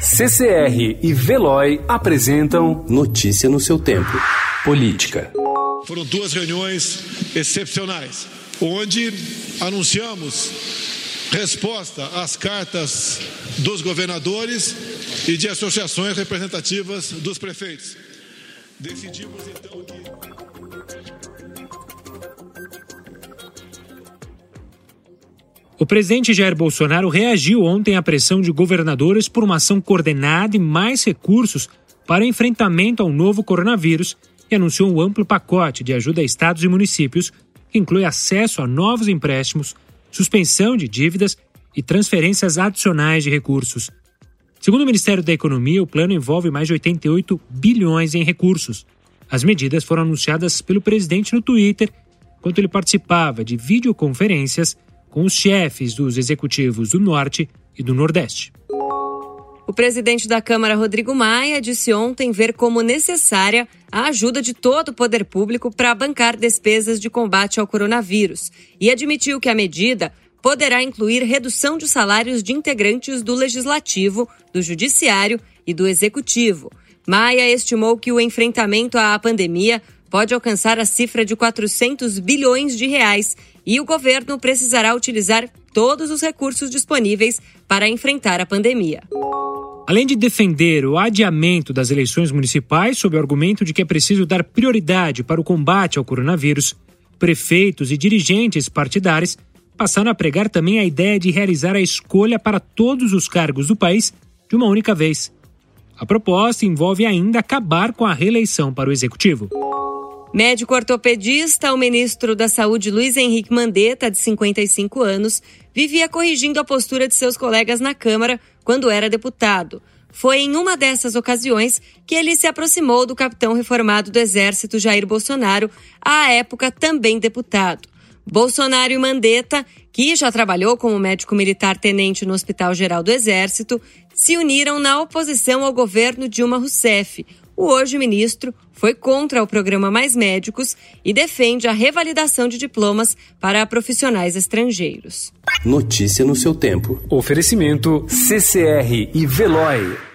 CCR e Veloy apresentam Notícia no seu tempo. Política. Foram duas reuniões excepcionais, onde anunciamos resposta às cartas dos governadores e de associações representativas dos prefeitos. Decidimos então que. O presidente Jair Bolsonaro reagiu ontem à pressão de governadores por uma ação coordenada e mais recursos para enfrentamento ao novo coronavírus e anunciou um amplo pacote de ajuda a estados e municípios que inclui acesso a novos empréstimos, suspensão de dívidas e transferências adicionais de recursos. Segundo o Ministério da Economia, o plano envolve mais de 88 bilhões em recursos. As medidas foram anunciadas pelo presidente no Twitter enquanto ele participava de videoconferências com os chefes dos executivos do Norte e do Nordeste. O presidente da Câmara, Rodrigo Maia, disse ontem ver como necessária a ajuda de todo o poder público para bancar despesas de combate ao coronavírus e admitiu que a medida poderá incluir redução de salários de integrantes do Legislativo, do Judiciário e do Executivo. Maia estimou que o enfrentamento à pandemia pode alcançar a cifra de 400 bilhões de reais e o governo precisará utilizar todos os recursos disponíveis para enfrentar a pandemia. Além de defender o adiamento das eleições municipais sob o argumento de que é preciso dar prioridade para o combate ao coronavírus, prefeitos e dirigentes partidários passaram a pregar também a ideia de realizar a escolha para todos os cargos do país de uma única vez. A proposta envolve ainda acabar com a reeleição para o executivo. Médico ortopedista, o ministro da Saúde Luiz Henrique Mandetta, de 55 anos, vivia corrigindo a postura de seus colegas na Câmara quando era deputado. Foi em uma dessas ocasiões que ele se aproximou do capitão reformado do Exército Jair Bolsonaro, à época também deputado. Bolsonaro e Mandetta, que já trabalhou como médico militar tenente no Hospital Geral do Exército, se uniram na oposição ao governo Dilma Rousseff, o hoje ministro foi contra o programa Mais Médicos e defende a revalidação de diplomas para profissionais estrangeiros. Notícia no seu tempo. Oferecimento CCR e Veloy.